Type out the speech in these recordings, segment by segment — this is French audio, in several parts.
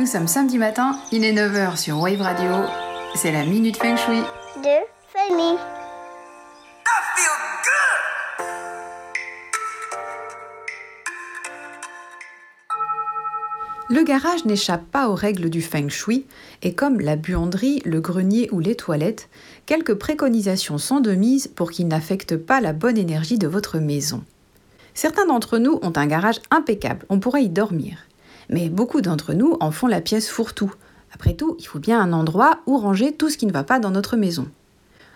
Nous sommes samedi matin, il est 9h sur Wave Radio. C'est la Minute Feng Shui. de Fanny. Le garage n'échappe pas aux règles du feng shui, et comme la buanderie, le grenier ou les toilettes, quelques préconisations sont de mise pour qu'il n'affecte pas la bonne énergie de votre maison. Certains d'entre nous ont un garage impeccable, on pourrait y dormir. Mais beaucoup d'entre nous en font la pièce fourre-tout. Après tout, il faut bien un endroit où ranger tout ce qui ne va pas dans notre maison.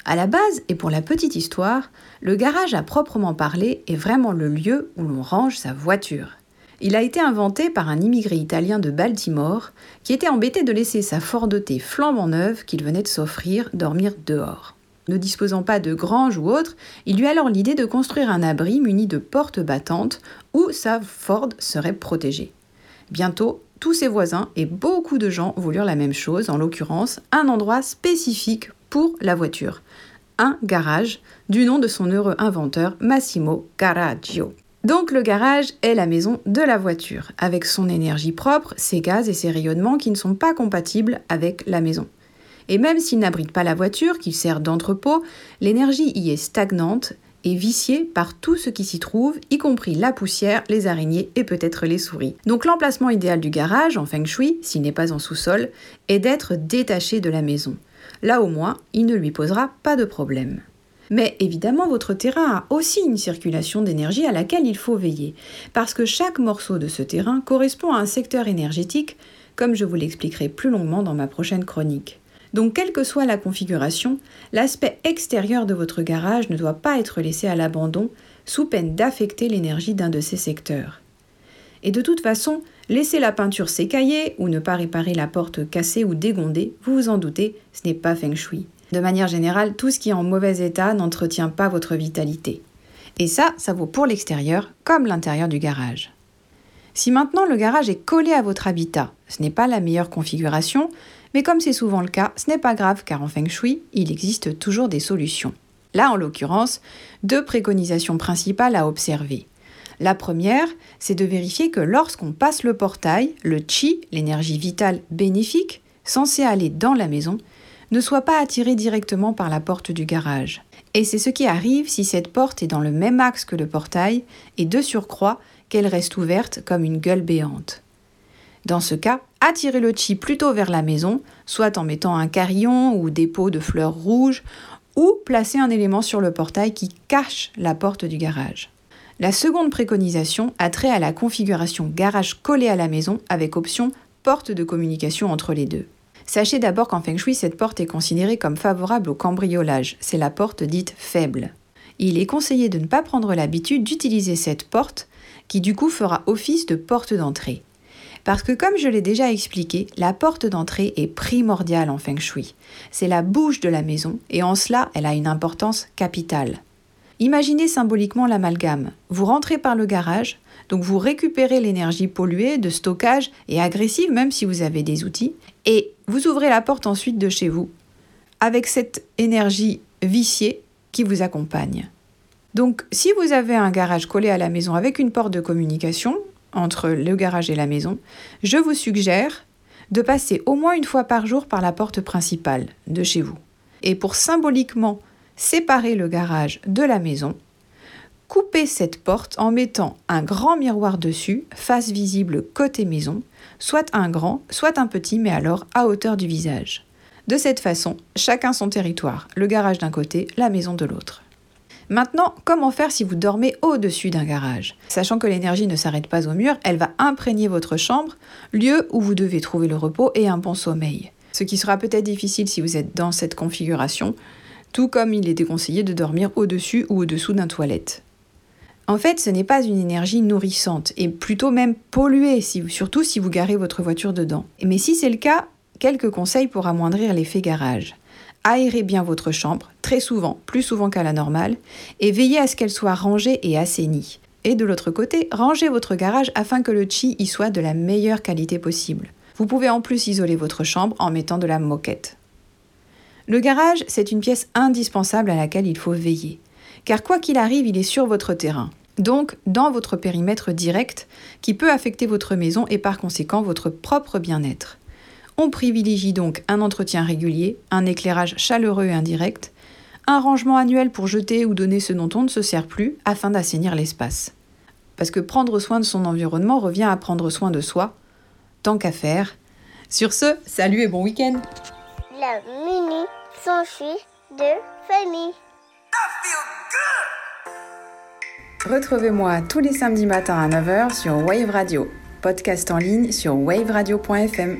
À la base, et pour la petite histoire, le garage à proprement parler est vraiment le lieu où l'on range sa voiture. Il a été inventé par un immigré italien de Baltimore qui était embêté de laisser sa Ford flambant neuve qu'il venait de s'offrir dormir dehors. Ne disposant pas de grange ou autre, il eut alors l'idée de construire un abri muni de portes battantes où sa Ford serait protégée. Bientôt, tous ses voisins et beaucoup de gens voulurent la même chose, en l'occurrence un endroit spécifique pour la voiture, un garage, du nom de son heureux inventeur Massimo Carraggio. Donc le garage est la maison de la voiture, avec son énergie propre, ses gaz et ses rayonnements qui ne sont pas compatibles avec la maison. Et même s'il n'abrite pas la voiture, qu'il sert d'entrepôt, l'énergie y est stagnante et viciée par tout ce qui s'y trouve, y compris la poussière, les araignées et peut-être les souris. Donc l'emplacement idéal du garage, en feng shui, s'il n'est pas en sous-sol, est d'être détaché de la maison. Là au moins, il ne lui posera pas de problème. Mais évidemment, votre terrain a aussi une circulation d'énergie à laquelle il faut veiller, parce que chaque morceau de ce terrain correspond à un secteur énergétique, comme je vous l'expliquerai plus longuement dans ma prochaine chronique. Donc, quelle que soit la configuration, l'aspect extérieur de votre garage ne doit pas être laissé à l'abandon, sous peine d'affecter l'énergie d'un de ces secteurs. Et de toute façon, laisser la peinture s'écailler ou ne pas réparer la porte cassée ou dégondée, vous vous en doutez, ce n'est pas feng shui. De manière générale, tout ce qui est en mauvais état n'entretient pas votre vitalité. Et ça, ça vaut pour l'extérieur comme l'intérieur du garage. Si maintenant le garage est collé à votre habitat, ce n'est pas la meilleure configuration, mais comme c'est souvent le cas, ce n'est pas grave car en feng shui, il existe toujours des solutions. Là, en l'occurrence, deux préconisations principales à observer. La première, c'est de vérifier que lorsqu'on passe le portail, le chi, l'énergie vitale bénéfique, censée aller dans la maison, ne soit pas attiré directement par la porte du garage. Et c'est ce qui arrive si cette porte est dans le même axe que le portail et de surcroît qu'elle reste ouverte comme une gueule béante. Dans ce cas, attirez le chi plutôt vers la maison, soit en mettant un carillon ou des pots de fleurs rouges, ou placer un élément sur le portail qui cache la porte du garage. La seconde préconisation a trait à la configuration garage collé à la maison avec option porte de communication entre les deux. Sachez d'abord qu'en feng shui, cette porte est considérée comme favorable au cambriolage. C'est la porte dite faible. Il est conseillé de ne pas prendre l'habitude d'utiliser cette porte, qui du coup fera office de porte d'entrée. Parce que comme je l'ai déjà expliqué, la porte d'entrée est primordiale en feng shui. C'est la bouche de la maison et en cela, elle a une importance capitale. Imaginez symboliquement l'amalgame. Vous rentrez par le garage, donc vous récupérez l'énergie polluée, de stockage et agressive, même si vous avez des outils, et vous ouvrez la porte ensuite de chez vous, avec cette énergie viciée qui vous accompagne. Donc si vous avez un garage collé à la maison avec une porte de communication entre le garage et la maison, je vous suggère de passer au moins une fois par jour par la porte principale de chez vous. Et pour symboliquement séparer le garage de la maison, coupez cette porte en mettant un grand miroir dessus, face visible côté maison, soit un grand, soit un petit, mais alors à hauteur du visage. De cette façon, chacun son territoire, le garage d'un côté, la maison de l'autre. Maintenant, comment faire si vous dormez au-dessus d'un garage? Sachant que l'énergie ne s'arrête pas au mur, elle va imprégner votre chambre, lieu où vous devez trouver le repos et un bon sommeil. Ce qui sera peut-être difficile si vous êtes dans cette configuration, tout comme il est déconseillé de dormir au-dessus ou au-dessous d'un toilette. En fait, ce n'est pas une énergie nourrissante et plutôt même polluée, surtout si vous garez votre voiture dedans. Mais si c'est le cas, quelques conseils pour amoindrir l'effet garage. Aérez bien votre chambre, très souvent, plus souvent qu'à la normale, et veillez à ce qu'elle soit rangée et assainie. Et de l'autre côté, rangez votre garage afin que le chi y soit de la meilleure qualité possible. Vous pouvez en plus isoler votre chambre en mettant de la moquette. Le garage, c'est une pièce indispensable à laquelle il faut veiller car quoi qu'il arrive, il est sur votre terrain. donc dans votre périmètre direct, qui peut affecter votre maison et par conséquent votre propre bien-être. On privilégie donc un entretien régulier, un éclairage chaleureux et indirect, un rangement annuel pour jeter ou donner ce dont on ne se sert plus afin d'assainir l'espace. Parce que prendre soin de son environnement revient à prendre soin de soi, tant qu'à faire. Sur ce, salut et bon week-end La mini s'enfuit de famille. Retrouvez-moi tous les samedis matins à 9h sur Wave Radio, podcast en ligne sur waveradio.fm.